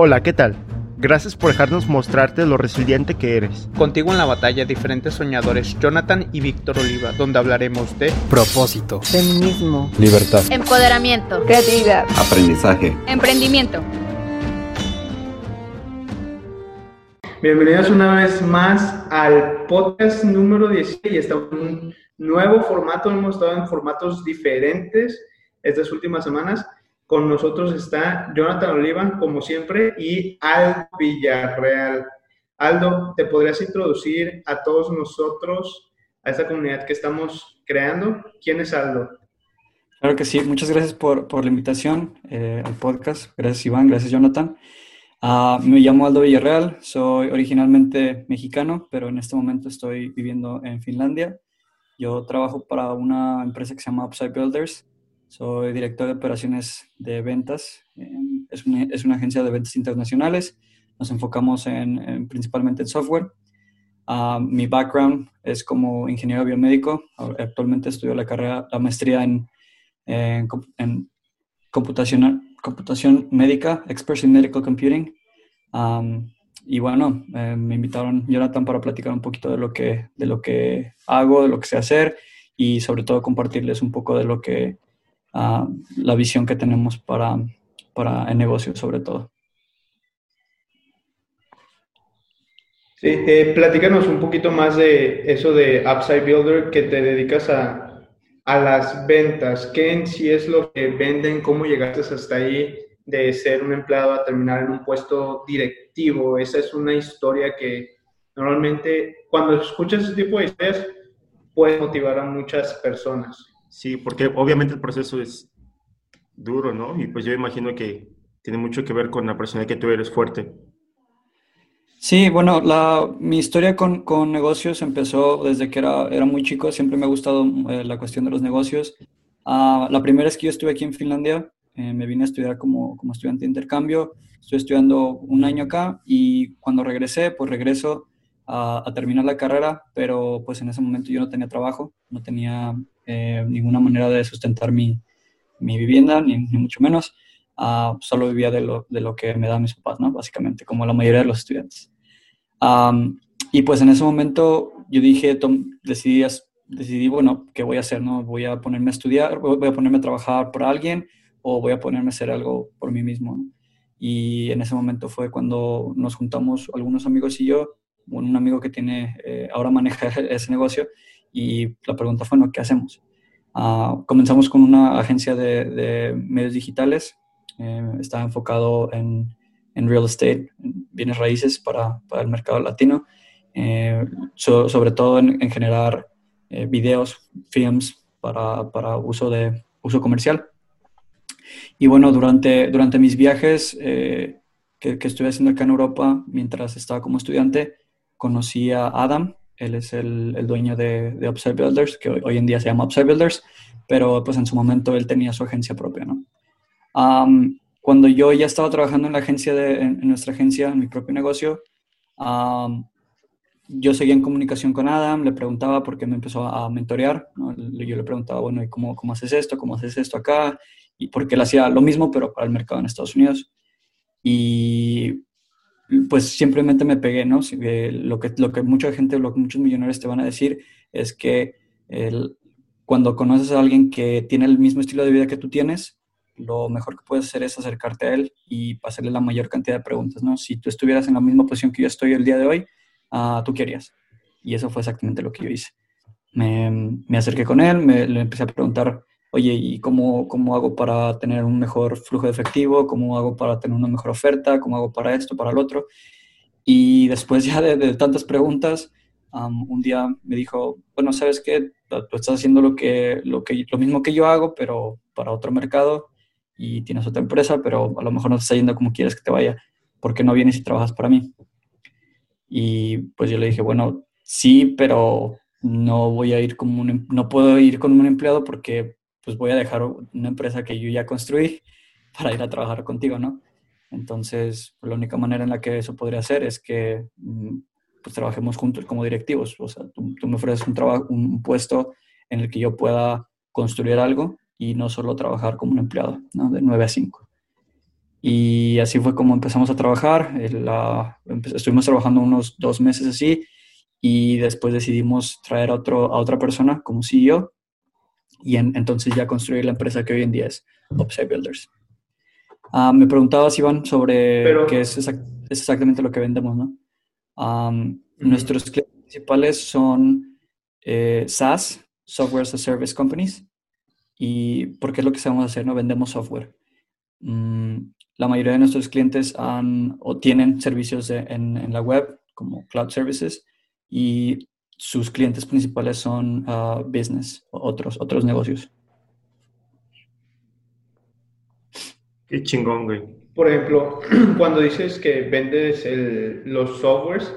Hola, ¿qué tal? Gracias por dejarnos mostrarte lo resiliente que eres. Contigo en la batalla diferentes soñadores, Jonathan y Víctor Oliva, donde hablaremos de propósito, feminismo, libertad, empoderamiento, creatividad, aprendizaje, emprendimiento. Bienvenidos una vez más al podcast número 16 y estamos en un nuevo formato, hemos estado en formatos diferentes estas últimas semanas. Con nosotros está Jonathan Oliva, como siempre, y Aldo Villarreal. Aldo, ¿te podrías introducir a todos nosotros, a esta comunidad que estamos creando? ¿Quién es Aldo? Claro que sí, muchas gracias por, por la invitación eh, al podcast. Gracias Iván, gracias Jonathan. Uh, me llamo Aldo Villarreal, soy originalmente mexicano, pero en este momento estoy viviendo en Finlandia. Yo trabajo para una empresa que se llama Upside Builders, soy director de operaciones de ventas. Es una, es una agencia de ventas internacionales. Nos enfocamos en, principalmente en software. Uh, mi background es como ingeniero biomédico. Actualmente estudio la carrera, la maestría en, en, en computación, computación médica, Experts in Medical Computing. Um, y bueno, eh, me invitaron Jonathan para platicar un poquito de lo, que, de lo que hago, de lo que sé hacer y sobre todo compartirles un poco de lo que la visión que tenemos para, para el negocio sobre todo. Sí, eh, platícanos un poquito más de eso de Upside Builder, que te dedicas a, a las ventas. ¿Qué en sí es lo que venden? ¿Cómo llegaste hasta ahí de ser un empleado a terminar en un puesto directivo? Esa es una historia que normalmente cuando escuchas ese tipo de historias puede motivar a muchas personas. Sí, porque obviamente el proceso es duro, ¿no? Y pues yo imagino que tiene mucho que ver con la persona que tú eres fuerte. Sí, bueno, la, mi historia con, con, negocios empezó desde que era, era muy chico, siempre me ha gustado eh, la cuestión de los negocios. Uh, la primera vez que yo estuve aquí en Finlandia, eh, me vine a estudiar como, como estudiante de intercambio, estoy estudiando un año acá y cuando regresé, pues regreso a, a, terminar la carrera, pero pues en ese momento yo no tenía trabajo, no tenía eh, ninguna manera de sustentar mi, mi vivienda, ni, mucho menos. Uh, solo vivía de lo, de lo, que me dan mis papás. Básicamente, como la mayoría de los estudiantes. Y pues en ese momento yo dije, decidí, decidí, bueno, ¿qué voy a hacer? ¿no? ¿Voy a ponerme a estudiar? ¿Voy a ponerme a trabajar por alguien? ¿O voy a ponerme a hacer algo por mí mismo? Y en ese momento fue cuando nos juntamos algunos amigos y yo, un amigo que tiene, eh, ahora maneja ese negocio, y la pregunta fue, ¿no? ¿qué hacemos? Uh, comenzamos con una agencia de, de medios digitales, eh, estaba enfocado en, en, real estate, en bienes raíces para, para el mercado latino, eh, so, sobre todo en, en generar eh, videos, films para, para, uso, de, uso comercial. Y bueno, durante, durante mis viajes eh, que, que estuve haciendo acá en Europa, mientras estaba como estudiante, conocí a Adam, él es el, el dueño de, de Upside Builders, que hoy, en día se llama Upside Builders, pero pues en su momento él tenía su agencia propia, ¿no? Cuando yo ya estaba trabajando en la agencia, de, en, nuestra agencia, en mi propio negocio, yo seguía en comunicación con Adam, le preguntaba por qué me empezó a mentorear. Yo le preguntaba, bueno, ¿y cómo, cómo haces esto? ¿Cómo haces esto acá? Y porque él hacía lo mismo, pero para el mercado en Estados Unidos. Y pues simplemente me pegué, ¿no? lo, que, lo que mucha gente, lo que muchos millonarios te van a decir es que cuando conoces a alguien que tiene el mismo estilo de vida que tú tienes, lo mejor que puedes hacer es acercarte a él y hacerle la mayor cantidad de preguntas, ¿no? Si tú estuvieras en la misma posición que yo estoy el día de hoy, uh, ¿tú qué harías? Y eso fue exactamente lo que yo hice. Me, me acerqué con él, me, le empecé a preguntar oye, ¿y cómo, cómo hago para tener un mejor flujo de efectivo? ¿Cómo hago para tener una mejor oferta? ¿Cómo hago para esto, para el otro? Y después ya de, de tantas preguntas, um, un día me dijo, bueno, ¿sabes qué? Tú estás haciendo lo, que, lo, que, lo mismo que yo hago, pero para otro mercado y tienes otra empresa, pero a lo mejor no te está yendo como quieres que te vaya. ¿Por qué no vienes y trabajas para mí? Y pues yo le dije, bueno, sí, pero no voy a ir como un, em, no puedo ir con un empleado porque pues voy a dejar una empresa que yo ya construí para ir a trabajar contigo, ¿no? Entonces, la única manera en la que eso podría ser es que mm, pues, trabajemos juntos como directivos. O sea, tú, tú me ofreces un, trabajo, un puesto en el que yo pueda construir algo y no solo trabajar como un empleado, ¿no? De 9 a 5. Y así fue como empezamos a trabajar. estuvimos trabajando unos dos meses así y después decidimos traer a, otro, a otra persona como CEO y entonces ya construir la empresa que hoy en día es Upside Builders. Ah, me preguntabas, Iván, sobre qué es, es, exactamente lo que vendemos, ¿no? Nuestros clientes principales son eh, SaaS, Software as a Service Companies, y porque es lo que sabemos hacer, ¿no? Vendemos software. Mm, la mayoría de nuestros clientes han o tienen servicios en, en, la web, como cloud services, y sus clientes principales son uh, business, otros, otros negocios. Qué chingón, güey. Por ejemplo, cuando dices que vendes los softwares,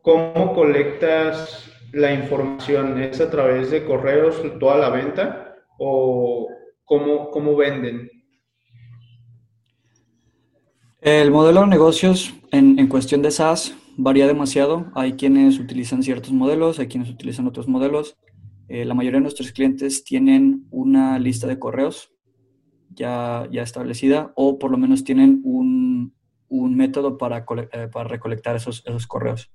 ¿cómo colectas la información? ¿Es a través de correos toda la venta o cómo, cómo venden? El modelo de negocios en, en cuestión de SaaS varía demasiado. Hay quienes utilizan ciertos modelos, hay quienes utilizan otros modelos. Eh, la mayoría de nuestros clientes tienen una lista de correos ya, ya establecida o por lo menos tienen un, un método para, eh, para, recolectar esos, esos correos.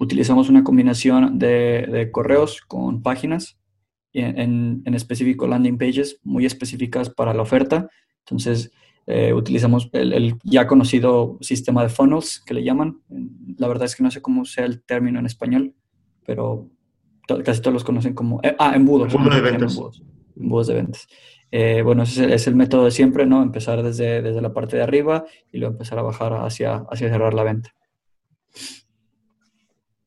utilizamos una combinación de, correos con páginas, en, en, específico landing pages muy específicas para la oferta. Entonces, eh, utilizamos el, ya conocido sistema de funnels que le llaman. La verdad es que no sé cómo sea el término en español, pero casi todos los conocen como... Eh, ah, embudos. Embudos de ventas. Embudos, de ventas. Eh, bueno, ese es el, método de siempre, ¿no? Empezar desde, desde la parte de arriba y luego empezar a bajar hacia, hacia cerrar la venta.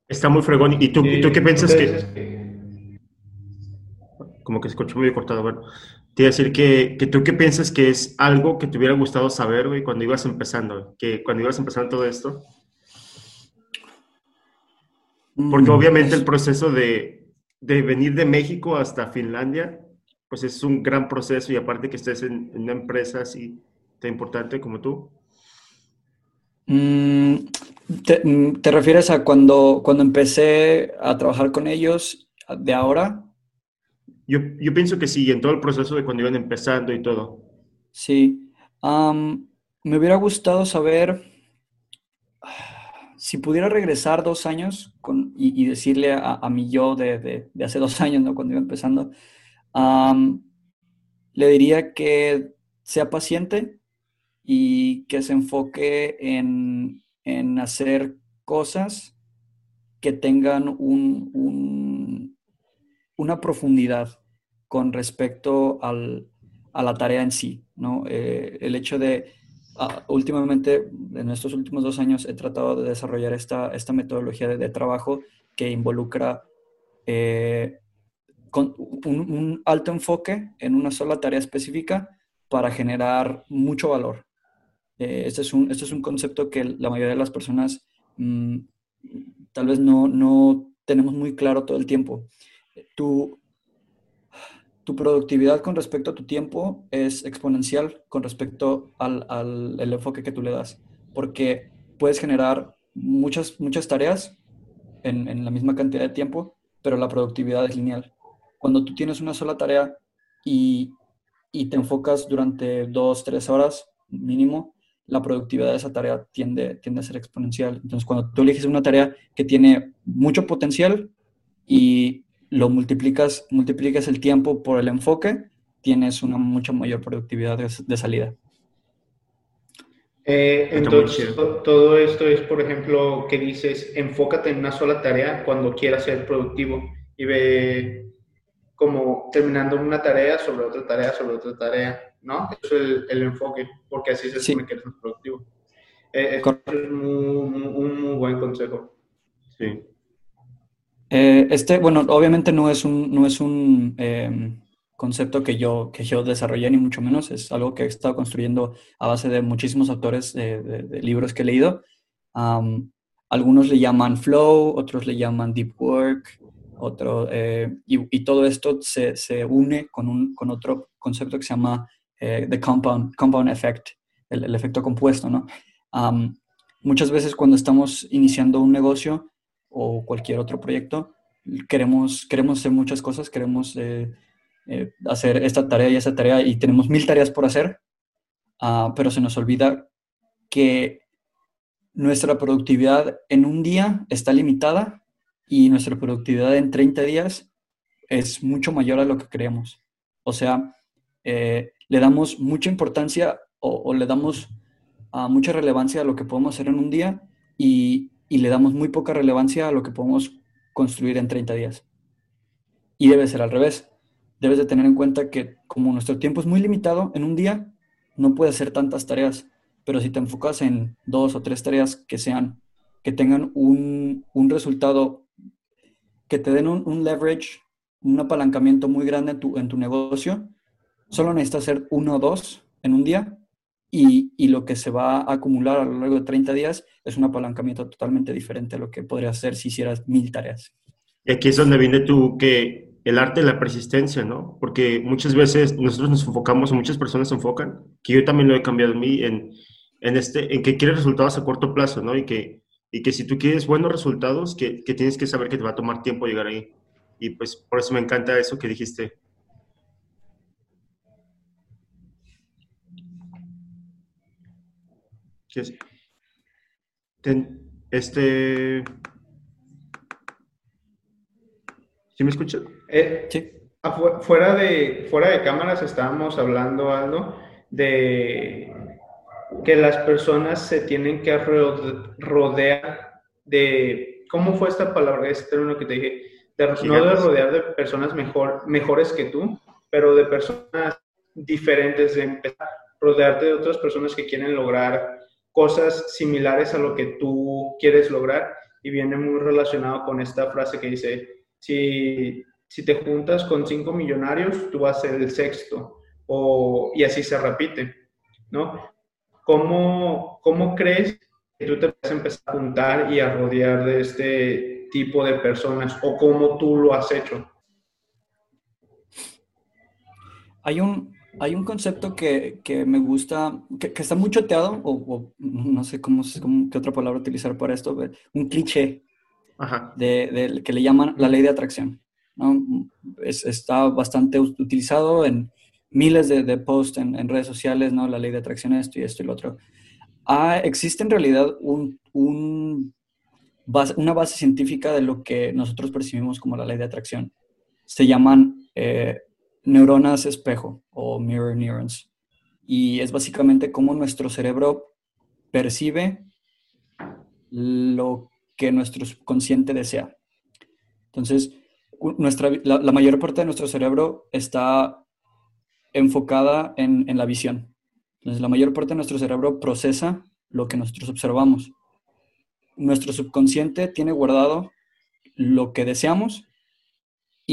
Está muy fregón. ¿Y tú, ¿tú qué piensas que... Como que se escuchó muy cortado. Bueno, te iba a decir que, que, tú qué piensas que es algo que te hubiera gustado saber, güey, cuando ibas empezando, que cuando ibas empezando todo esto. Porque mm, obviamente el proceso de, de, venir de México hasta Finlandia, pues es un gran proceso y aparte que estés en, una empresa así tan importante como tú. Mm, te, mm, ¿Te, refieres a cuando, cuando empecé a trabajar con ellos de ahora? Yo, yo pienso que sí, en todo el proceso de cuando iban empezando y todo. Sí. me hubiera gustado saber si pudiera regresar dos años con, y, decirle a, a, mi yo de, de, hace dos años, ¿no? cuando iba empezando, le diría que sea paciente y que se enfoque en, en hacer cosas que tengan un, un, una profundidad con respecto al, a la tarea en sí, ¿no? Eh, el hecho de, ah, últimamente, en estos últimos dos años, he tratado de desarrollar esta, esta metodología de, trabajo que involucra eh, con un, alto enfoque en una sola tarea específica para generar mucho valor. Eh, este, es un, este es un concepto que la mayoría de las personas mm, tal vez no, no tenemos muy claro todo el tiempo. Tú, tu productividad con respecto a tu tiempo es exponencial con respecto al, al el enfoque que tú le das, porque puedes generar muchas, muchas tareas en, en, la misma cantidad de tiempo, pero la productividad es lineal. Cuando tú tienes una sola tarea y, y te enfocas durante dos, tres horas mínimo, la productividad de esa tarea tiende, tiende a ser exponencial. Entonces, cuando tú eliges una tarea que tiene mucho potencial y lo multiplicas, multiplicas el tiempo por el enfoque, tienes una mucha mayor productividad de, salida. Eh, entonces, todo esto es, por ejemplo, que dices, enfócate en una sola tarea cuando quieras ser productivo y ve como terminando una tarea sobre otra tarea sobre otra tarea, ¿no? Eso es el, enfoque, porque así se supone que eres más productivo. Eh, es un muy buen consejo. Sí. Eh, este, bueno, obviamente no es un, no es un em, concepto que yo, que yo desarrollé, ni mucho menos. Es algo que he estado construyendo a base de muchísimos autores de, libros que he leído. algunos le llaman flow, otros le llaman deep work, otro, eh, y, todo esto se, se une con, un, con otro concepto que se llama eh, the compound, compound effect, el, el efecto compuesto, ¿no? muchas veces cuando estamos iniciando un negocio, o cualquier otro proyecto, queremos, queremos hacer muchas cosas, queremos eh, eh, hacer esta tarea y esa tarea y tenemos mil tareas por hacer ah, pero se nos olvida que nuestra productividad en un día está limitada y nuestra productividad en 30 días es mucho mayor a lo que creemos. O sea, eh, le damos mucha importancia o, le damos uh, mucha relevancia a lo que podemos hacer en un día y, y, le damos muy poca relevancia a lo que podemos construir en 30 días. Y debe ser al revés. Debes de tener en cuenta que como nuestro tiempo es muy limitado en un día, no puedes hacer tantas tareas, pero si te enfocas en dos o tres tareas que sean, que tengan un, un resultado, que te den un, un leverage un apalancamiento muy grande en tu, en tu negocio, solo necesitas hacer uno o dos en un día y, y, lo que se va a acumular a lo largo de 30 días es un apalancamiento totalmente diferente a lo que podría hacer si hicieras mil tareas. Y aquí es donde viene tú que el arte de la persistencia, ¿no? Porque muchas veces nosotros nos enfocamos, o muchas personas se enfocan, que yo también lo he cambiado en mí, en, en, este, en que quieres resultados a corto plazo, ¿no? Y que, y que si tú quieres buenos resultados, que, que tienes que saber que te va a tomar tiempo llegar ahí. Y pues por eso me encanta eso que dijiste. Este... ¿Sí me escuchan? Eh, sí. Fuera de, fuera de cámaras estábamos hablando algo de que las personas se tienen que rodear de, ¿cómo fue esta palabra, este término que te dije? no de rodear de personas mejor, mejores que tú, pero de personas diferentes, de empezar a rodearte de otras personas que quieren lograr cosas similares a lo que tú quieres lograr y viene muy relacionado con esta frase que dice, si, si te juntas con cinco millonarios, tú vas a ser el sexto, o, y así se repite, ¿no? ¿Cómo, ¿Cómo crees que tú te vas a empezar a juntar y a rodear de este tipo de personas o cómo tú lo has hecho? Hay un, hay un concepto que, que me gusta, que, está muy choteado, o, no sé cómo, cómo, qué otra palabra utilizar para esto, un cliché De, que le llaman la ley de atracción. ¿no? Es, está bastante utilizado en miles de, de posts en, en, redes sociales, ¿no? La ley de atracción, esto y esto y lo otro. Ah, existe en realidad un, un una base científica de lo que nosotros percibimos como la ley de atracción. Se llaman eh, neuronas espejo o mirror neurons. Y es básicamente cómo nuestro cerebro percibe lo que nuestro subconsciente desea. Entonces, nuestra, la, mayor parte de nuestro cerebro está enfocada en, en la visión. Entonces, la mayor parte de nuestro cerebro procesa lo que nosotros observamos nuestro subconsciente tiene guardado lo que deseamos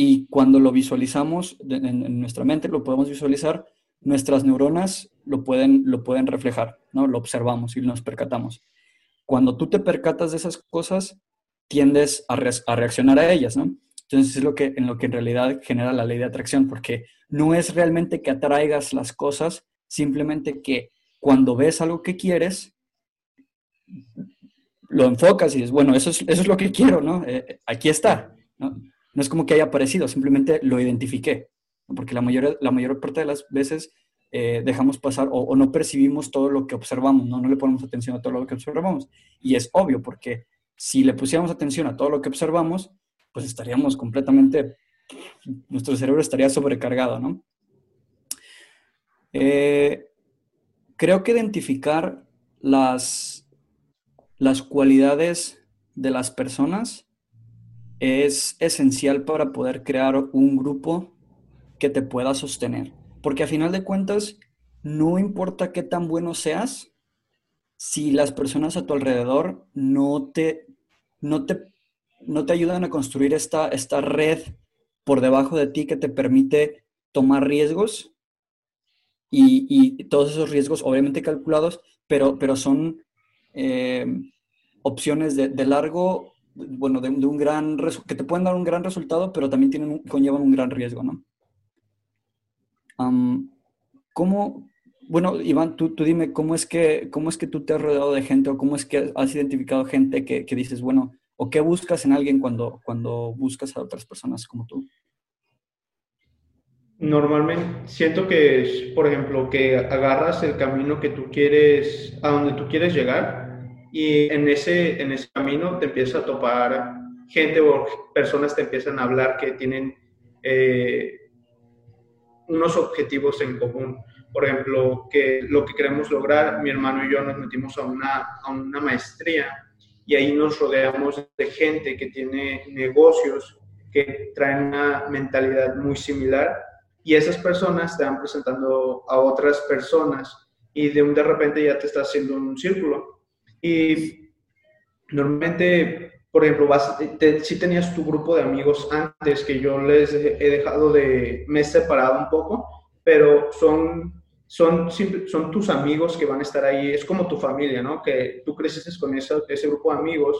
y cuando lo visualizamos en, nuestra mente, lo podemos visualizar, nuestras neuronas lo pueden, lo pueden reflejar, ¿no? Lo observamos y nos percatamos. Cuando tú te percatas de esas cosas, tiendes a, reaccionar a ellas, ¿no? Entonces es lo que, en lo que en realidad genera la ley de atracción, porque no es realmente que atraigas las cosas, simplemente que cuando ves algo que quieres, lo enfocas y dices, bueno, eso es, eso es lo que quiero, ¿no? Eh, aquí está. No es como que haya aparecido, simplemente lo identifiqué, porque la mayor, la mayor parte de las veces eh, dejamos pasar o, no percibimos todo lo que observamos, ¿no? No le ponemos atención a todo lo que observamos. Y es obvio, porque si le pusiéramos atención a todo lo que observamos, pues estaríamos completamente, nuestro cerebro estaría sobrecargado, ¿no? Eh, creo que identificar las, las cualidades de las personas es esencial para poder crear un grupo que te pueda sostener. Porque a final de cuentas, no importa qué tan bueno seas, si las personas a tu alrededor no te, no te, no te ayudan a construir esta, esta red por debajo de ti que te permite tomar riesgos y, y todos esos riesgos obviamente calculados, pero, pero son eh, opciones de, largo, bueno, de, un gran, que te pueden dar un gran resultado, pero también tienen, conllevan un gran riesgo, ¿no? ¿Cómo, bueno, Iván, tú, tú, dime, ¿cómo es, que, ¿cómo es que tú te has rodeado de gente o cómo es que has identificado gente que, que dices, bueno, o qué buscas en alguien cuando, cuando buscas a otras personas como tú? Normalmente siento que es, por ejemplo, que agarras el camino que tú quieres, a donde tú quieres llegar y en ese, en ese camino te empieza a topar gente o personas te empiezan a hablar que tienen eh, unos objetivos en común. Por ejemplo, que lo que queremos lograr, mi hermano y yo nos metimos a una, a una maestría y ahí nos rodeamos de gente que tiene negocios que traen una mentalidad muy similar y esas personas te van presentando a otras personas y de un de repente ya te está haciendo un círculo. Y normalmente, por ejemplo, vas, si tenías tu grupo de amigos antes que yo les he dejado de, me he separado un poco, pero son, son, son tus amigos que van a estar ahí, es como tu familia, ¿no? Que tú creces con ese, ese grupo de amigos,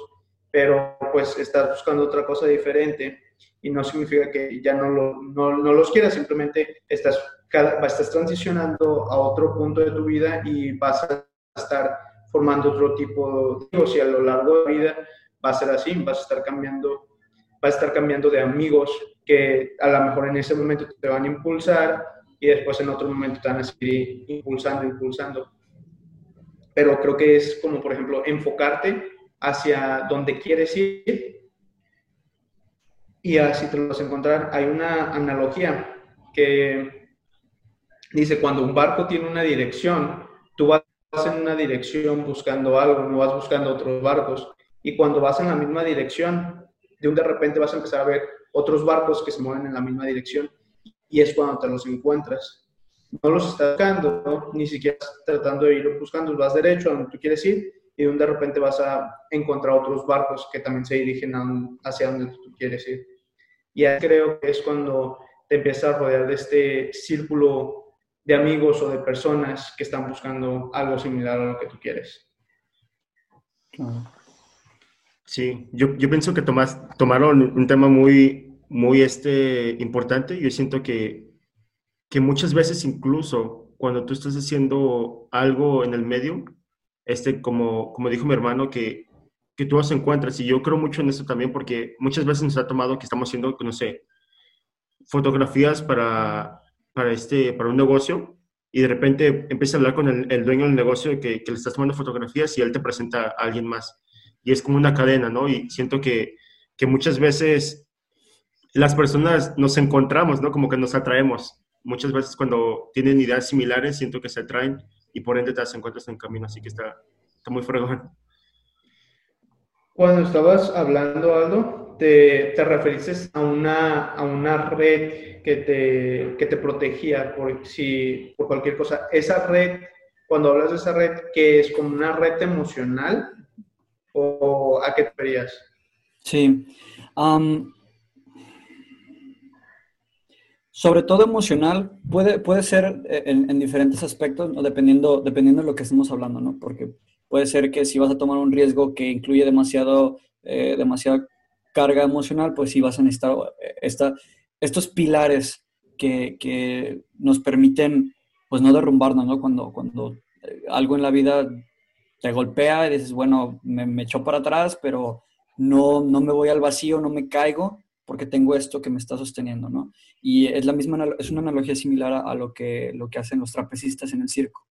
pero pues estás buscando otra cosa diferente y no significa que ya no, lo, no, no los quieras, simplemente estás, estás transicionando a otro punto de tu vida y vas a estar formando otro tipo de y a lo largo de la vida va a ser así, vas a estar cambiando, vas a estar cambiando de amigos que a lo mejor en ese momento te van a impulsar y después en otro momento te van a seguir impulsando, impulsando. Pero creo que es como, por ejemplo, enfocarte hacia donde quieres ir y así te lo vas a encontrar. Hay una analogía que dice, cuando un barco tiene una dirección, vas en una dirección buscando algo, no vas buscando otros barcos. Y cuando vas en la misma dirección, de un de repente vas a empezar a ver otros barcos que se mueven en la misma dirección y es cuando te los encuentras. No los estás buscando, ni siquiera tratando de ir buscando, vas derecho a donde tú quieres ir y de un de repente vas a encontrar otros barcos que también se dirigen hacia donde tú quieres ir. Y ahí creo que es cuando te empiezas a rodear de este círculo de amigos o de personas que están buscando algo similar a lo que tú quieres. Sí, yo, yo pienso que tomas, tomaron un tema muy, muy este, importante. Yo siento que, que muchas veces incluso cuando tú estás haciendo algo en el medio, este, como, como dijo mi hermano, que que tú los encuentras. Y yo creo mucho en eso también porque muchas veces nos ha tomado que estamos haciendo, no sé, fotografías para, para, este, para un negocio y de repente empieza a hablar con el, dueño del negocio que, le estás tomando fotografías y él te presenta a alguien más. Y es como una cadena, ¿no? Y siento que, que muchas veces las personas nos encontramos, ¿no? Como que nos atraemos. Muchas veces cuando tienen ideas similares, siento que se atraen y por ende te las encuentras en camino. Así que está, está muy fregón. Cuando estabas hablando, Aldo, te, te referiste a una, a una red que te, que te protegía por, si, por cualquier cosa. Esa red, cuando hablas de esa red, ¿qué es como una red emocional o a qué te referías? Sí. sobre todo emocional, puede, puede ser en, en diferentes aspectos, dependiendo, dependiendo de lo que estemos hablando, ¿no? Porque Puede ser que si vas a tomar un riesgo que incluye demasiado, eh, demasiada carga emocional, pues sí vas a necesitar eh, esta, estos pilares que, que, nos permiten pues no derrumbarnos, ¿no? Cuando, cuando eh, algo en la vida te golpea y dices, bueno, me, echó para atrás, pero no, no me voy al vacío, no me caigo, porque tengo esto que me está sosteniendo, ¿no? Y es la misma, es una analogía similar a, a, lo, que, lo que hacen los trapecistas en el circo.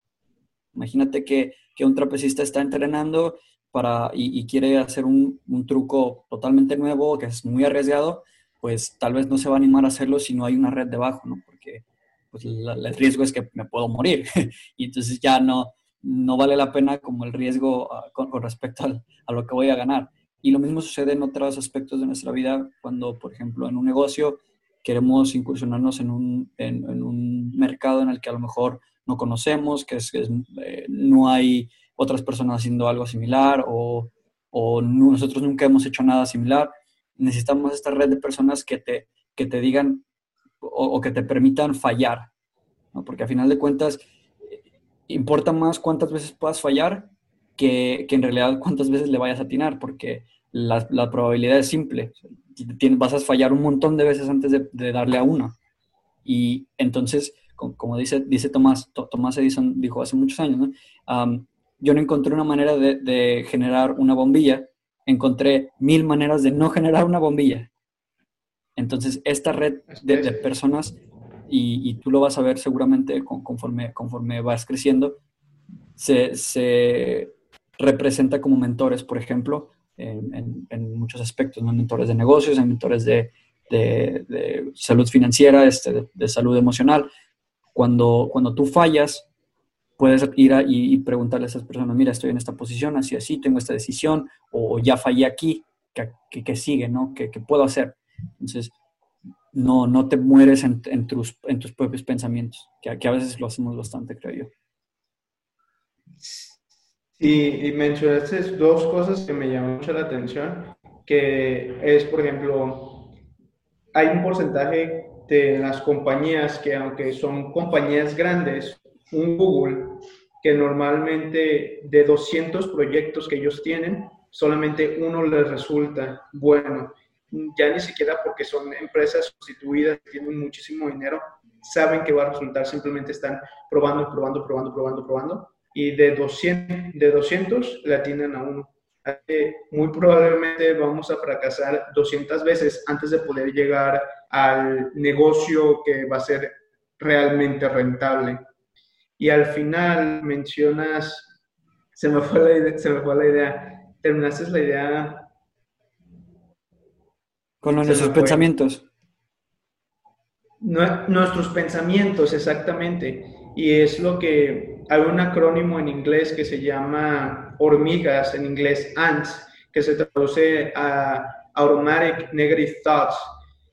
Imagínate que que un trapecista está entrenando para, y, quiere hacer un, truco totalmente nuevo, que es muy arriesgado, pues tal vez no se va a animar a hacerlo si no hay una red debajo, ¿no? Porque pues, el riesgo es que me puedo morir. y entonces ya no, no vale la pena como el riesgo ah, con, respecto a lo que voy a ganar. Y lo mismo sucede en otros aspectos de nuestra vida, cuando, por ejemplo, en un negocio queremos incursionarnos en un, en un mercado en el que a lo mejor no conocemos, que, es, eh, no hay otras personas haciendo algo similar o, o nosotros nunca hemos hecho nada similar. Necesitamos esta red de personas que te, que te digan o, que te permitan fallar, porque a final de cuentas importa más cuántas veces puedas fallar que, que, en realidad cuántas veces le vayas a atinar, porque la, la probabilidad es simple. vas a fallar un montón de veces antes de, de darle a una. Y entonces como dice, dice Tomás, Tomás Edison dijo hace muchos años, yo no encontré una manera de, generar una bombilla, encontré mil maneras de no generar una bombilla. Entonces, esta red de, personas y, tú lo vas a ver seguramente conforme, conforme vas creciendo, se, representa como mentores, por ejemplo, en, muchos aspectos, ¿no? mentores de negocios, en mentores de, salud financiera, este, de, salud emocional. Cuando, cuando tú fallas, puedes ir y, preguntarle a esas personas, mira, estoy en esta posición, así, así, tengo esta decisión, o, ya fallé aquí, ¿qué, sigue, no? ¿Qué, puedo hacer? Entonces, no, no te mueres en, tus, en tus propios pensamientos, que, que a veces lo hacemos bastante, creo yo. Sí, y mencionaste dos cosas que me llaman mucho la atención, que es, por ejemplo, hay un porcentaje de las compañías que aunque son compañías grandes, un Google, que normalmente de 200 proyectos que ellos tienen, solamente uno les resulta bueno. Ya ni siquiera porque son empresas constituidas, tienen muchísimo dinero, saben que va a resultar, simplemente están probando, probando, probando, probando, probando y de 200, de 200 la tienen a uno. muy probablemente vamos a fracasar 200 veces antes de poder llegar al negocio que va a ser realmente rentable. Y al final mencionas, se me fue la idea, se me fue la idea. terminaste la idea. Con nuestros pensamientos. Nuestros pensamientos, exactamente. Y es lo que hay un acrónimo en inglés que se llama hormigas, en inglés ants, que se traduce a automatic negative thoughts,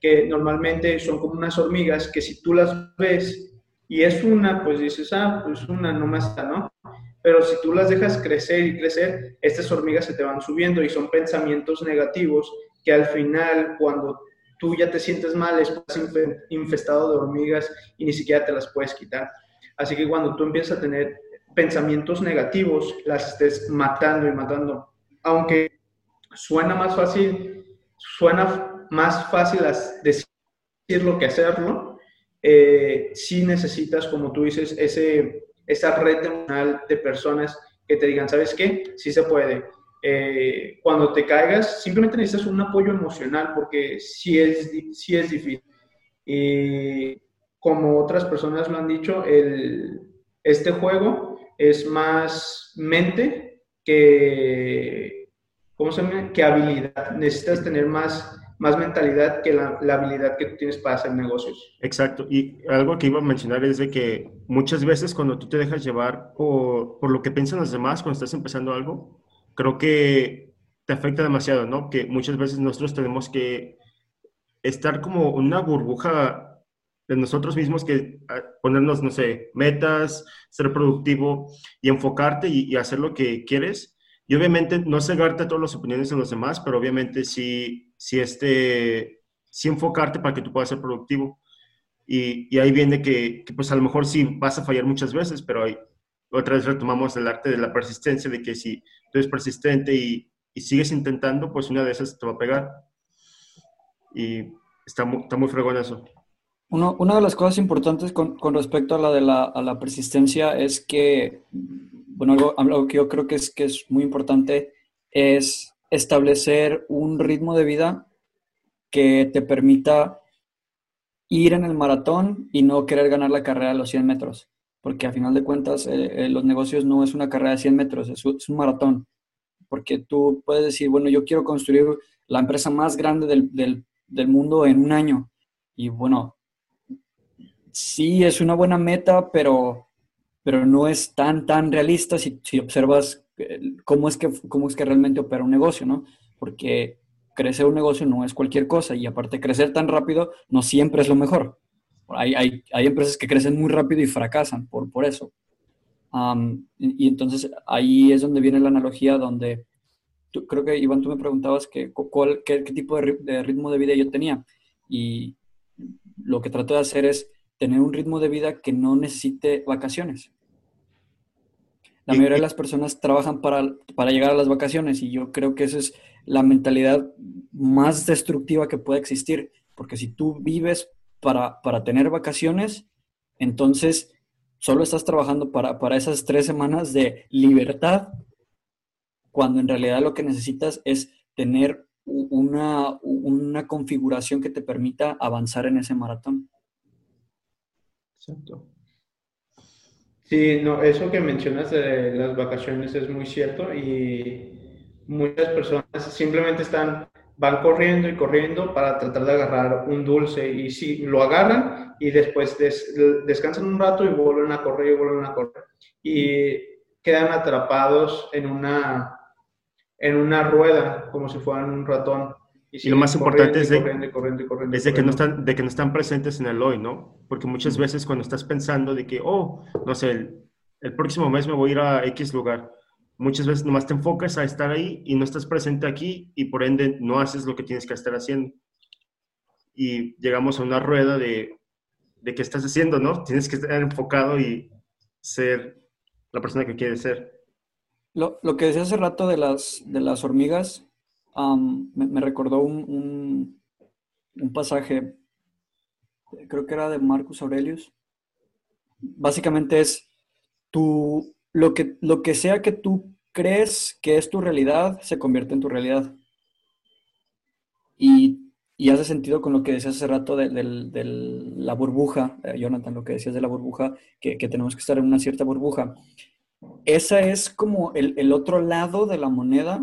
que normalmente son como unas hormigas que si tú las ves y es una, pues dices, ah, pues una nomás está, ¿no? Pero si tú las dejas crecer y crecer, estas hormigas se te van subiendo y son pensamientos negativos que al final, cuando tú ya te sientes mal, estás infestado de hormigas y ni siquiera te las puedes quitar. Así que cuando tú empiezas a tener pensamientos negativos, las estés matando y matando. Aunque suena más fácil, suena más fácil decirlo que hacerlo, eh, sí necesitas, como tú dices, ese, esa red de personas que te digan, ¿sabes qué? Sí se puede. Eh, cuando te caigas, simplemente necesitas un apoyo emocional porque sí es, sí es difícil. Y como otras personas lo han dicho, el, este juego es más mente que, ¿cómo se llama? que habilidad. Necesitas tener más, más mentalidad que la, habilidad que tú tienes para hacer negocios. Exacto. Y algo que iba a mencionar es de que muchas veces cuando tú te dejas llevar por, por lo que piensan los demás cuando estás empezando algo, creo que te afecta demasiado, ¿no? Que muchas veces nosotros tenemos que estar como una burbuja de nosotros mismos que ah, ponernos, no sé, metas, ser productivo y enfocarte y, hacer lo que quieres. Y obviamente no cegarte a todas las opiniones de los demás, pero obviamente sí, sí, este, sí enfocarte para que tú puedas ser productivo. Y, y ahí viene que, que, pues a lo mejor sí vas a fallar muchas veces, pero ahí, otra vez retomamos el arte de la persistencia, de que si tú eres persistente y, y sigues intentando, pues una de esas te va a pegar. Y está muy, está muy fregón eso una de las cosas importantes con, respecto a la de la, persistencia es que, bueno, algo, que yo creo que es, que es muy importante es establecer un ritmo de vida que te permita ir en el maratón y no querer ganar la carrera de los 100 metros, porque a final de cuentas eh, eh, los negocios no es una carrera de 100 metros, es, un maratón, porque tú puedes decir, bueno, yo quiero construir la empresa más grande del, del mundo en un año, y bueno, sí es una buena meta, pero, pero no es tan, tan realista si, observas cómo es, que, cómo es que realmente opera un negocio, ¿no? Porque crecer un negocio no es cualquier cosa y aparte crecer tan rápido no siempre es lo mejor. Hay, hay, hay empresas que crecen muy rápido y fracasan por, por eso. y, entonces ahí es donde viene la analogía donde tú, creo que Iván, tú me preguntabas que, cuál, qué, qué tipo de, de, ritmo de vida yo tenía. Y lo que trato de hacer es tener un ritmo de vida que no necesite vacaciones. La mayoría de las personas trabajan para, para llegar a las vacaciones y yo creo que esa es la mentalidad más destructiva que puede existir, porque si tú vives para, para tener vacaciones, entonces solo estás trabajando para, para esas tres semanas de libertad, cuando en realidad lo que necesitas es tener una, una configuración que te permita avanzar en ese maratón. Exacto. Sí, no, eso que mencionas de las vacaciones es muy cierto y muchas personas simplemente están, van corriendo y corriendo para tratar de agarrar un dulce y si lo agarran y después descansan un rato y vuelven a correr y vuelven a correr. Y quedan atrapados en una, en una rueda como si fueran un ratón y, lo más importante es, de, que no están, de que no están presentes en el hoy, ¿no? Porque muchas veces cuando estás pensando de que, oh, no sé, el, el, próximo mes me voy a ir a X lugar, muchas veces nomás te enfocas a estar ahí y no estás presente aquí y por ende no haces lo que tienes que estar haciendo. Y llegamos a una rueda de, de qué estás haciendo, ¿no? Tienes que estar enfocado y ser la persona que quieres ser. Lo, lo que decía hace rato de las, de las hormigas, me, recordó un, un, pasaje, creo que era de Marcus Aurelius. Básicamente es, tú, lo, que, lo que sea que tú crees que es tu realidad, se convierte en tu realidad. Y, hace sentido con lo que decías hace rato de, la burbuja, eh, Jonathan, lo que decías de la burbuja, que, tenemos que estar en una cierta burbuja. Esa es como el, el otro lado de la moneda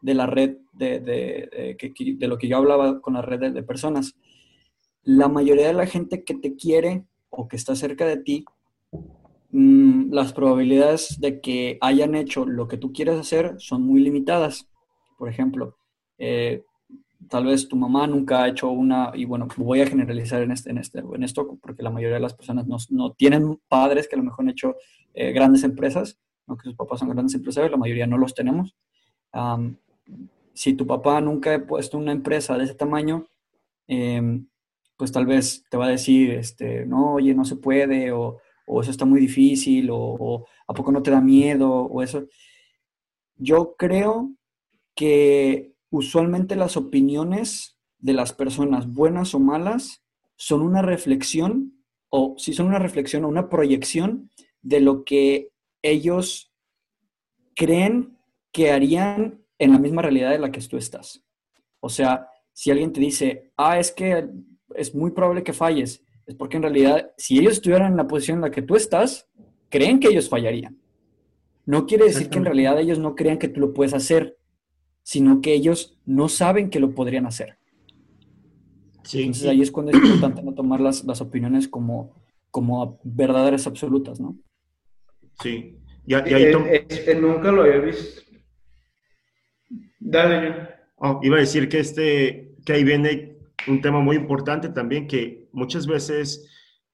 de la red de, de, lo que yo hablaba con la red de, personas. La mayoría de la gente que te quiere o que está cerca de ti, mm, las probabilidades de que hayan hecho lo que tú quieres hacer son muy limitadas. Por ejemplo, eh, tal vez tu mamá nunca ha hecho una, y bueno, voy a generalizar en, este, en, este, en esto, porque la mayoría de las personas no, no tienen padres que a lo mejor han hecho eh, grandes empresas, aunque sus papás son grandes empresarios, la mayoría no los tenemos si tu papá nunca ha puesto una empresa de ese tamaño, em, pues tal vez te va a decir, este, no, oye, no se puede, o, eso está muy difícil, o, a poco no te da miedo, o eso. Yo creo que usualmente las opiniones de las personas, buenas o malas, son una reflexión, o si son una reflexión o una proyección de lo que ellos creen que harían en la misma realidad en la que tú estás. O sea, si alguien te dice, ah, es que es muy probable que falles, es porque en realidad, si ellos estuvieran en la posición en la que tú estás, creen que ellos fallarían. No quiere decir que en realidad ellos no crean que tú lo puedes hacer, sino que ellos no saben que lo podrían hacer. Sí, Entonces ahí es cuando es importante no tomar las, las opiniones como, como verdaderas absolutas, ¿no? Sí. Y, ahí nunca lo había visto Dale, oh, iba a decir que, este, que ahí viene un tema muy importante también, que muchas veces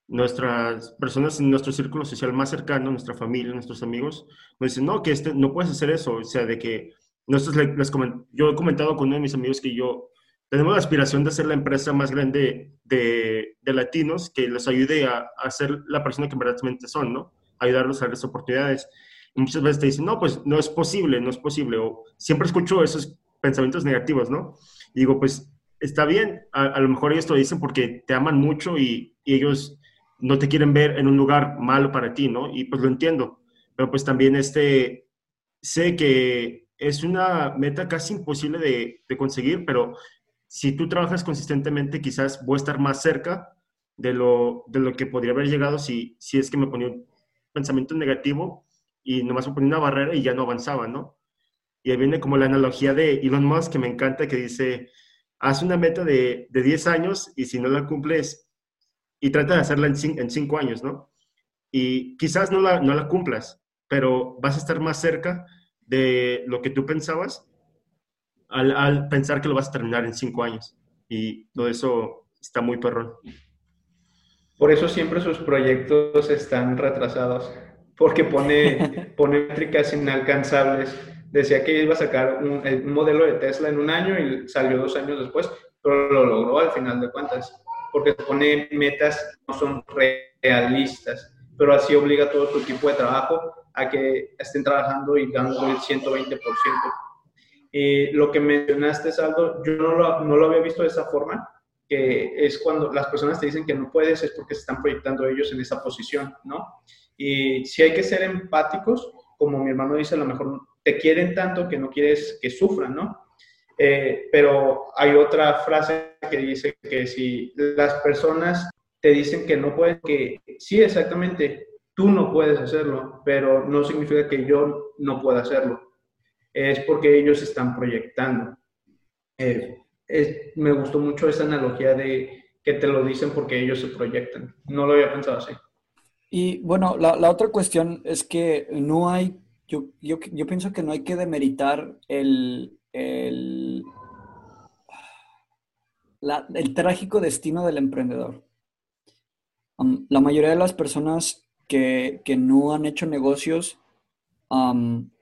nuestras personas en nuestro círculo social más cercano, nuestra familia, nuestros amigos, nos dicen, no, que este, no puedes hacer eso, o sea, de que nosotros les, yo he comentado con uno de mis amigos que yo tenemos la aspiración de ser la empresa más grande de, de latinos que les ayude a, a, ser la persona que verdaderamente son, ¿no? Ayudarlos a las oportunidades muchas veces te dicen, no, pues no es posible, no es posible. O siempre escucho esos pensamientos negativos, ¿no? Digo, pues está bien, a, lo mejor ellos te lo dicen porque te aman mucho y, ellos no te quieren ver en un lugar malo para ti, ¿no? Y pues lo entiendo. Pero pues también este, sé que es una meta casi imposible de, de conseguir, pero si tú trabajas consistentemente, quizás voy a estar más cerca de lo, de lo que podría haber llegado si, si es que me ponía un pensamiento negativo y nomás ponía una barrera y ya no avanzaba, ¿no? Y ahí viene como la analogía de Elon Musk que me encanta, que dice, haz una meta de, de 10 años y si no la cumples, y trata de hacerla en, en 5 años, ¿no? Y quizás no la, no la cumplas, pero vas a estar más cerca de lo que tú pensabas al, al pensar que lo vas a terminar en 5 años. Y todo eso está muy perrón. Por eso siempre sus proyectos están retrasados porque pone, pone métricas inalcanzables. Decía que iba a sacar un, modelo de Tesla en un año y salió dos años después, pero lo logró al final de cuentas, porque pone metas que no son realistas, pero así obliga a todo su equipo de trabajo a que estén trabajando y dando el 120%. Y lo que mencionaste, Saldo, yo no lo, no lo había visto de esa forma, es cuando las personas te dicen que no puedes, es porque se están proyectando ellos en esa posición, ¿no? Y si hay que ser empáticos, como mi hermano dice, a lo mejor te quieren tanto que no quieres que sufran, ¿no? Eh, pero hay otra frase que dice que si las personas te dicen que no pueden, que sí, exactamente, tú no puedes hacerlo, pero no significa que yo no pueda hacerlo. Es porque ellos están proyectando. Eh, me gustó mucho esa analogía de que te lo dicen porque ellos se proyectan. No lo había pensado así. Y bueno, la, otra cuestión es que no hay, yo, yo, pienso que no hay que demeritar el, el, el trágico destino del emprendedor. la mayoría de las personas que, que, no han hecho negocios han,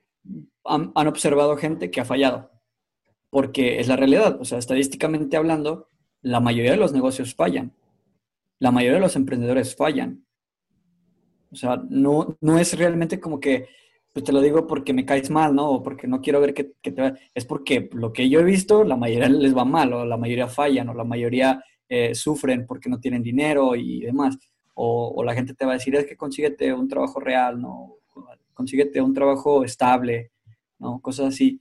han, observado gente que ha fallado, porque es la realidad. O sea, estadísticamente hablando, la mayoría de los negocios fallan. La mayoría de los emprendedores fallan. O sea, no, no es realmente como que, pues te lo digo porque me caes mal, ¿no? O porque no quiero ver que, que te Es porque lo que yo he visto, la mayoría les va mal, o la mayoría fallan, o la mayoría eh, sufren porque no tienen dinero y demás. O, o, la gente te va a decir, es que consíguete un trabajo real, ¿no? Consíguete un trabajo estable, ¿no? Cosas así.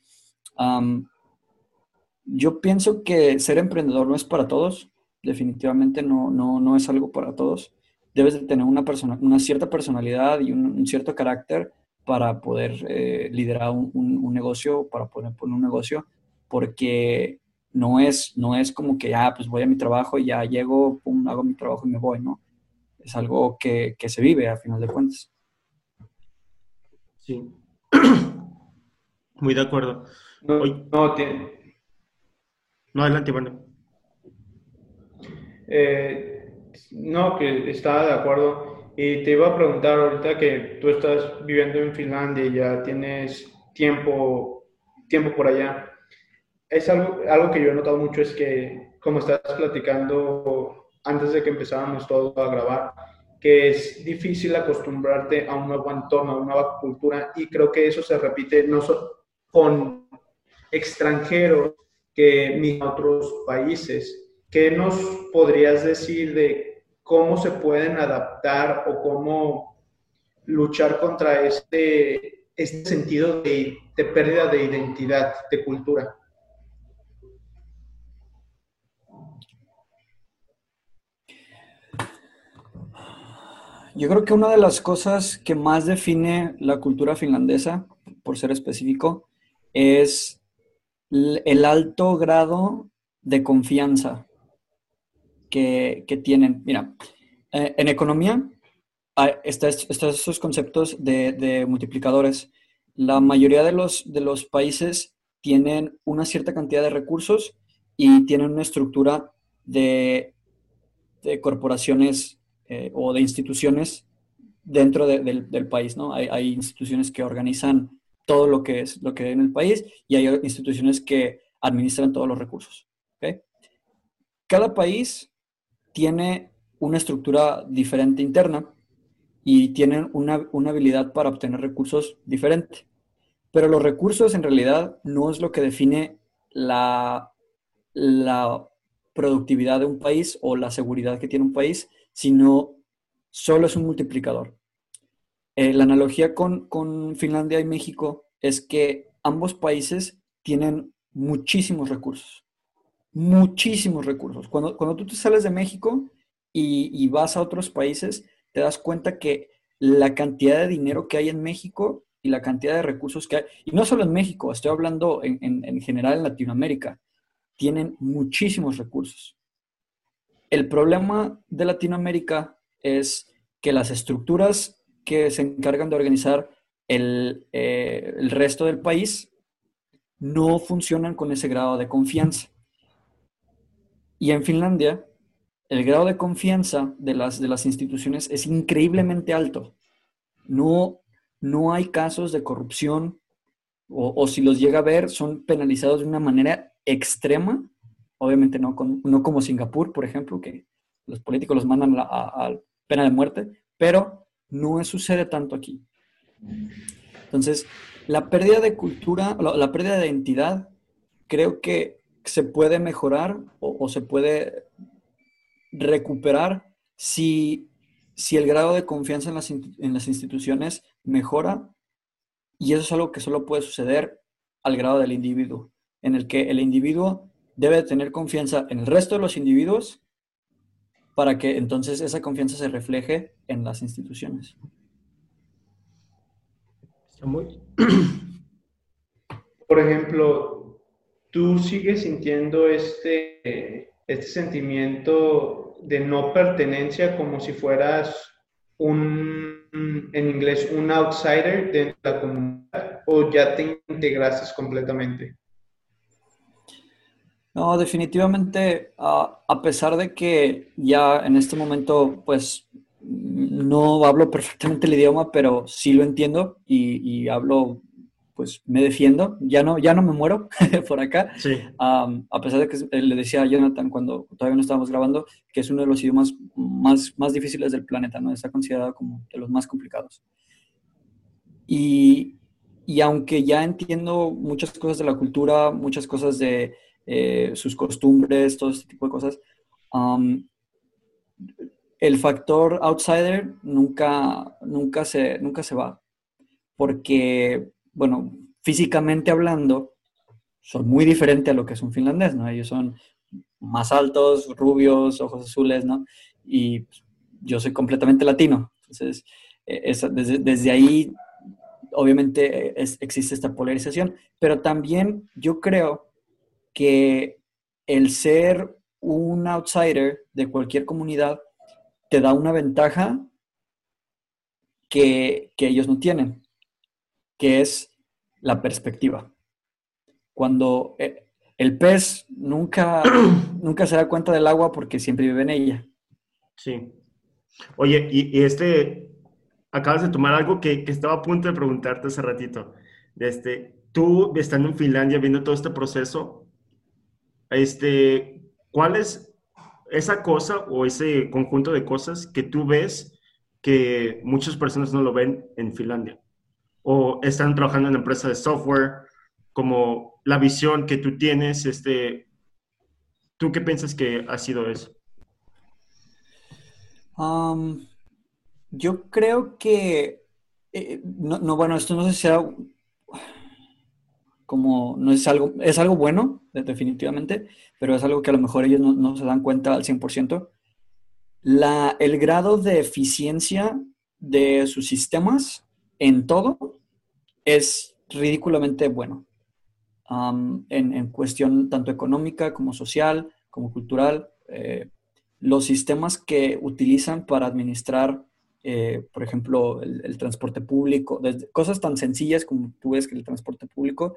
Yo pienso que ser emprendedor no es para todos, definitivamente no, no, no es algo para todos. Debes de tener una, persona, una cierta personalidad y un, cierto carácter para poder eh, liderar un, un, negocio, para poder poner un negocio, porque no es, no es como que ya, ah, pues voy a mi trabajo y ya llego, pum, hago mi trabajo y me voy, ¿no? Es algo que, que se vive a final de cuentas. Sí. Muy de acuerdo. No, no, tiene... no adelante, bueno. Eh, no, que estaba de acuerdo. Y te iba a preguntar ahorita que tú estás viviendo en Finlandia y ya tienes tiempo, tiempo por allá. Es algo, algo que yo he notado mucho es que, como estás platicando antes de que empezáramos todo a grabar, que es difícil acostumbrarte a un nuevo entorno, a una nueva cultura, y creo que eso se repite no solo con extranjeros que en otros países. ¿Qué nos podrías decir de cómo se pueden adaptar o cómo luchar contra este, este sentido de pérdida de identidad, de cultura? Yo creo que una de las cosas que más define la cultura finlandesa, por ser específico, es el alto grado de confianza que, tienen. Mira, eh, en economía están estos conceptos de, multiplicadores. La mayoría de los, de los países tienen una cierta cantidad de recursos y tienen una estructura de, corporaciones eh, o de instituciones dentro del, del, país, ¿no? Hay, hay, instituciones que organizan todo lo que es lo que hay en el país y hay instituciones que administran todos los recursos. Cada país tiene una estructura diferente interna y tienen una, una, habilidad para obtener recursos diferente. Pero los recursos en realidad no es lo que define la, la productividad de un país o la seguridad que tiene un país, sino solo es un multiplicador. Eh, la analogía con, Finlandia y México es que ambos países tienen muchísimos recursos, muchísimos recursos. Cuando, cuando tú te sales de México y, vas a otros países, te das cuenta que la cantidad de dinero que hay en México y la cantidad de recursos que hay, y no solo en México, estoy hablando en, en general en Latinoamérica, tienen muchísimos recursos. El problema de Latinoamérica es que las estructuras que se encargan de organizar el, eh, el resto del país no funcionan con ese grado de confianza. Y en Finlandia, el grado de confianza de las, de las instituciones es increíblemente alto. No, no hay casos de corrupción o, si los llega a ver, son penalizados de una manera extrema. Obviamente no, no como Singapur, por ejemplo, que los políticos los mandan a, a pena de muerte, pero no sucede tanto aquí. Entonces, la pérdida de cultura, la, pérdida de identidad, creo que se puede mejorar o, se puede recuperar si, si, el grado de confianza en las, en las instituciones mejora. Y eso es algo que solo puede suceder al grado del individuo, en el que el individuo debe tener confianza en el resto de los individuos para que entonces esa confianza se refleje en las instituciones. Por ejemplo, ¿tú sigues sintiendo este, este sentimiento de no pertenencia como si fueras un, en inglés, un outsider de la comunidad o ya te integraste completamente? No, definitivamente, a pesar de que ya en este momento, pues, no hablo perfectamente el idioma, pero sí lo entiendo y, hablo, pues, me defiendo. Ya no, ya no me muero por acá. Sí. a pesar de que le decía a Jonathan cuando todavía no estábamos grabando, que es uno de los idiomas más, más difíciles del planeta, ¿no? Está considerado como de los más complicados. Y, y aunque ya entiendo muchas cosas de la cultura, muchas cosas de eh, sus costumbres, todo este tipo de cosas. el factor outsider nunca, nunca, se, nunca se va, porque, bueno, físicamente hablando, son muy diferentes a lo que es un finlandés, ¿no? Ellos son más altos, rubios, ojos azules, ¿no? Y yo soy completamente latino. Entonces, e, desde, desde, ahí, obviamente, existe esta polarización, pero también yo creo que el ser un outsider de cualquier comunidad te da una ventaja que, ellos no tienen, que es la perspectiva. Cuando eh, el pez nunca, nunca se da cuenta del agua porque siempre vive en ella. Sí. Oye, y, este, acabas de tomar algo que, que, estaba a punto de preguntarte hace ratito. Este, tú, estando en Finlandia, viendo todo este proceso, este, ¿cuál es esa cosa o ese conjunto de cosas que tú ves que muchas personas no lo ven en Finlandia? O están trabajando en una empresa de software, como la visión que tú tienes, este, ¿tú qué piensas que ha sido eso? Yo creo que, eh, no, no, bueno, esto no sé si sea como no es algo, es algo bueno, definitivamente, pero es algo que a lo mejor ellos no, se dan cuenta al 100%. La, el grado de eficiencia de sus sistemas en todo es ridículamente bueno. en, cuestión tanto económica como social, como cultural, eh, los sistemas que utilizan para administrar eh, por ejemplo, el, transporte público, cosas tan sencillas como tú ves que el transporte público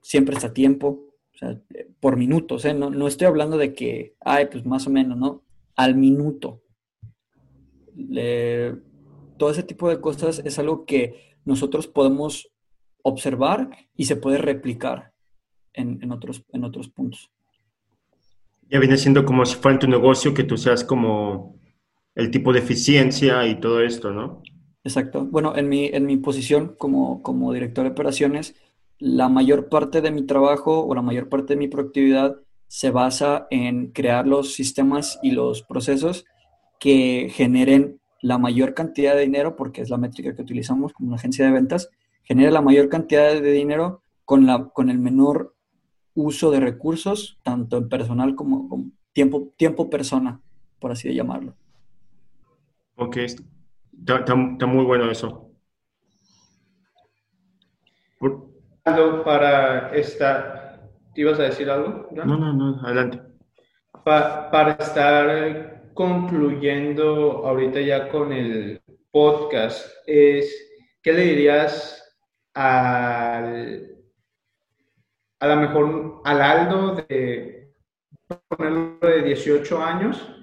siempre está a tiempo, o sea, por minutos, ¿eh? no, no, estoy hablando de que, ay, pues más o menos, ¿no? Al minuto. todo ese tipo de cosas es algo que nosotros podemos observar y se puede replicar en, otros, en otros puntos. Ya viene siendo como si fuera tu negocio que tú seas como el tipo de eficiencia y todo esto, ¿no? Exacto. Bueno, en mi, en mi posición como, como director de operaciones, la mayor parte de mi trabajo o la mayor parte de mi productividad se basa en crear los sistemas y los procesos que generen la mayor cantidad de dinero, porque es la métrica que utilizamos como una agencia de ventas, genera la mayor cantidad de dinero con, la, con el menor uso de recursos, tanto en personal como, como tiempo, tiempo persona, por así llamarlo. Ok, está, muy bueno eso. Para esta, ¿te ibas a decir algo? No, no, no, adelante. para estar concluyendo ahorita ya con el podcast, es, ¿qué le dirías al, a lo mejor al Aldo de, de 18 años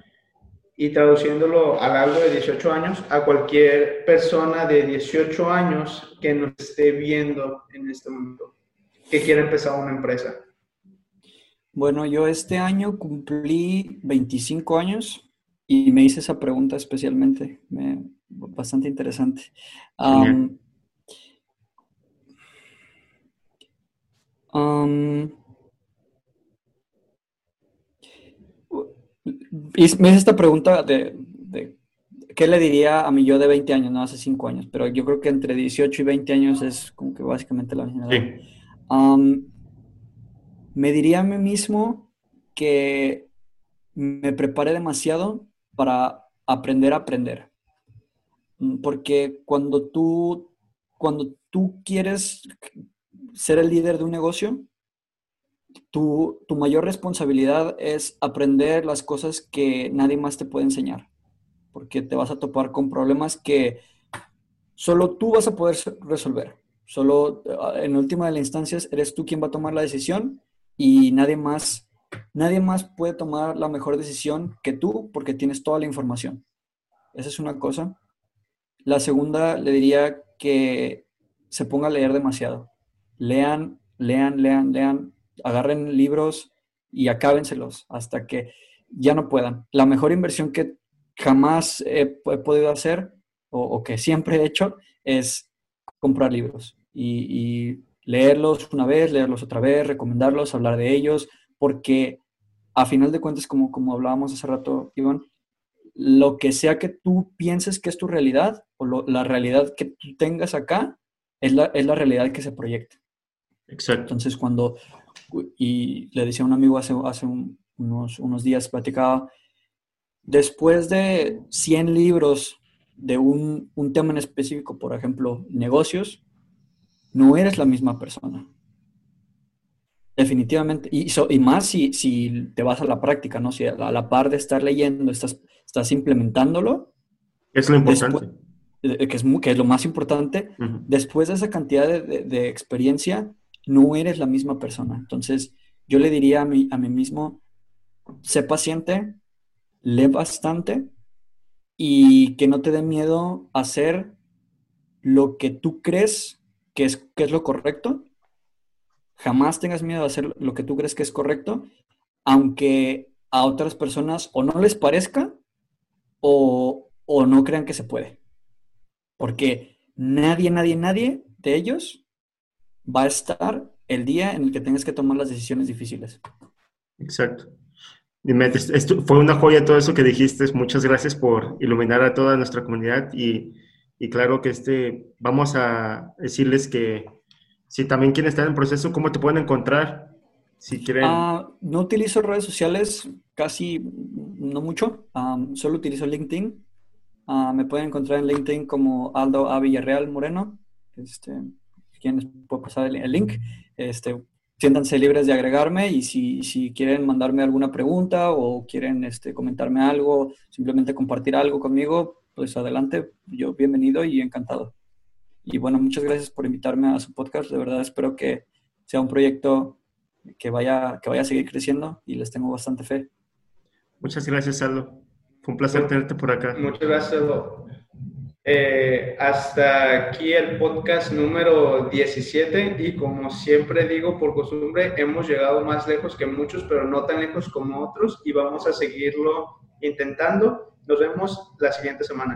y traduciéndolo a largo de 18 años a cualquier persona de 18 años que nos esté viendo en este momento, que quiera empezar una empresa? Bueno, yo este año cumplí 25 años y me hice esa pregunta especialmente, bastante interesante. Y me hice esta pregunta de, qué le diría a mi yo de 20 años, no hace 5 años, pero yo creo que entre 18 y 20 años es como que básicamente la misma edad. me diría a mí mismo que me prepare demasiado para aprender a aprender. Mm, porque cuando tú, cuando tú quieres ser el líder de un negocio, tu, tu mayor responsabilidad es aprender las cosas que nadie más te puede enseñar. Porque te vas a topar con problemas que solo tú vas a poder resolver. Solo en última de las instancias eres tú quien va a tomar la decisión y nadie más, nadie más puede tomar la mejor decisión que tú porque tienes toda la información. Esa es una cosa. La segunda le diría que se ponga a leer demasiado. Lean, lean, lean, lean, agarren libros y acábenselos hasta que ya no puedan. La mejor inversión que jamás he, podido hacer o, que siempre he hecho es comprar libros y, leerlos una vez, leerlos otra vez, recomendarlos, hablar de ellos, porque a final de cuentas, como, como hablábamos hace rato, Iván, lo que sea que tú pienses que es tu realidad o la realidad que tú tengas acá es la, es la realidad que se proyecta. Exacto. Entonces, cuando, y le decía a un amigo hace, hace unos, unos días, platicaba, después de 100 libros de un, un tema en específico, por ejemplo, negocios, no eres la misma persona. Definitivamente. Y, y más si, si, te vas a la práctica, ¿no? Si a la, par de estar leyendo, estás, estás implementándolo. Es lo importante. Eh, que, es, que es lo más importante. Después de esa cantidad de, de, experiencia, no eres la misma persona. Entonces, yo le diría a mí, a mí mismo, sé paciente, lee bastante y que no te dé miedo hacer lo que tú crees que es, que es lo correcto. Jamás tengas miedo de hacer lo que tú crees que es correcto, aunque a otras personas o no les parezca o, o no crean que se puede. Porque nadie, nadie, nadie de ellos va a estar el día en el que tengas que tomar las decisiones difíciles. Exacto. Dime, esto fue una joya todo eso que dijiste. Muchas gracias por iluminar a toda nuestra comunidad y, y claro que este, vamos a decirles que si también quieren estar en proceso, ¿cómo te pueden encontrar? Si quieren. Ah, no utilizo redes sociales casi no mucho, solo utilizo LinkedIn. Ah, me pueden encontrar en LinkedIn como Aldo A. Villarreal Moreno. Este, quienes puedo pasar el, link. Este, siéntanse libres de agregarme y si, si, quieren mandarme alguna pregunta o quieren este, comentarme algo, simplemente compartir algo conmigo, pues adelante, yo bienvenido y encantado. Y bueno, muchas gracias por invitarme a su podcast. De verdad espero que sea un proyecto que vaya, que vaya a seguir creciendo y les tengo bastante fe. Muchas gracias, Aldo. Fue un placer tenerte por acá. Muchas gracias, Aldo. Eh, hasta aquí el podcast número 17 y como siempre digo por costumbre, hemos llegado más lejos que muchos, pero no tan lejos como otros y vamos a seguirlo intentando. Nos vemos la siguiente semana.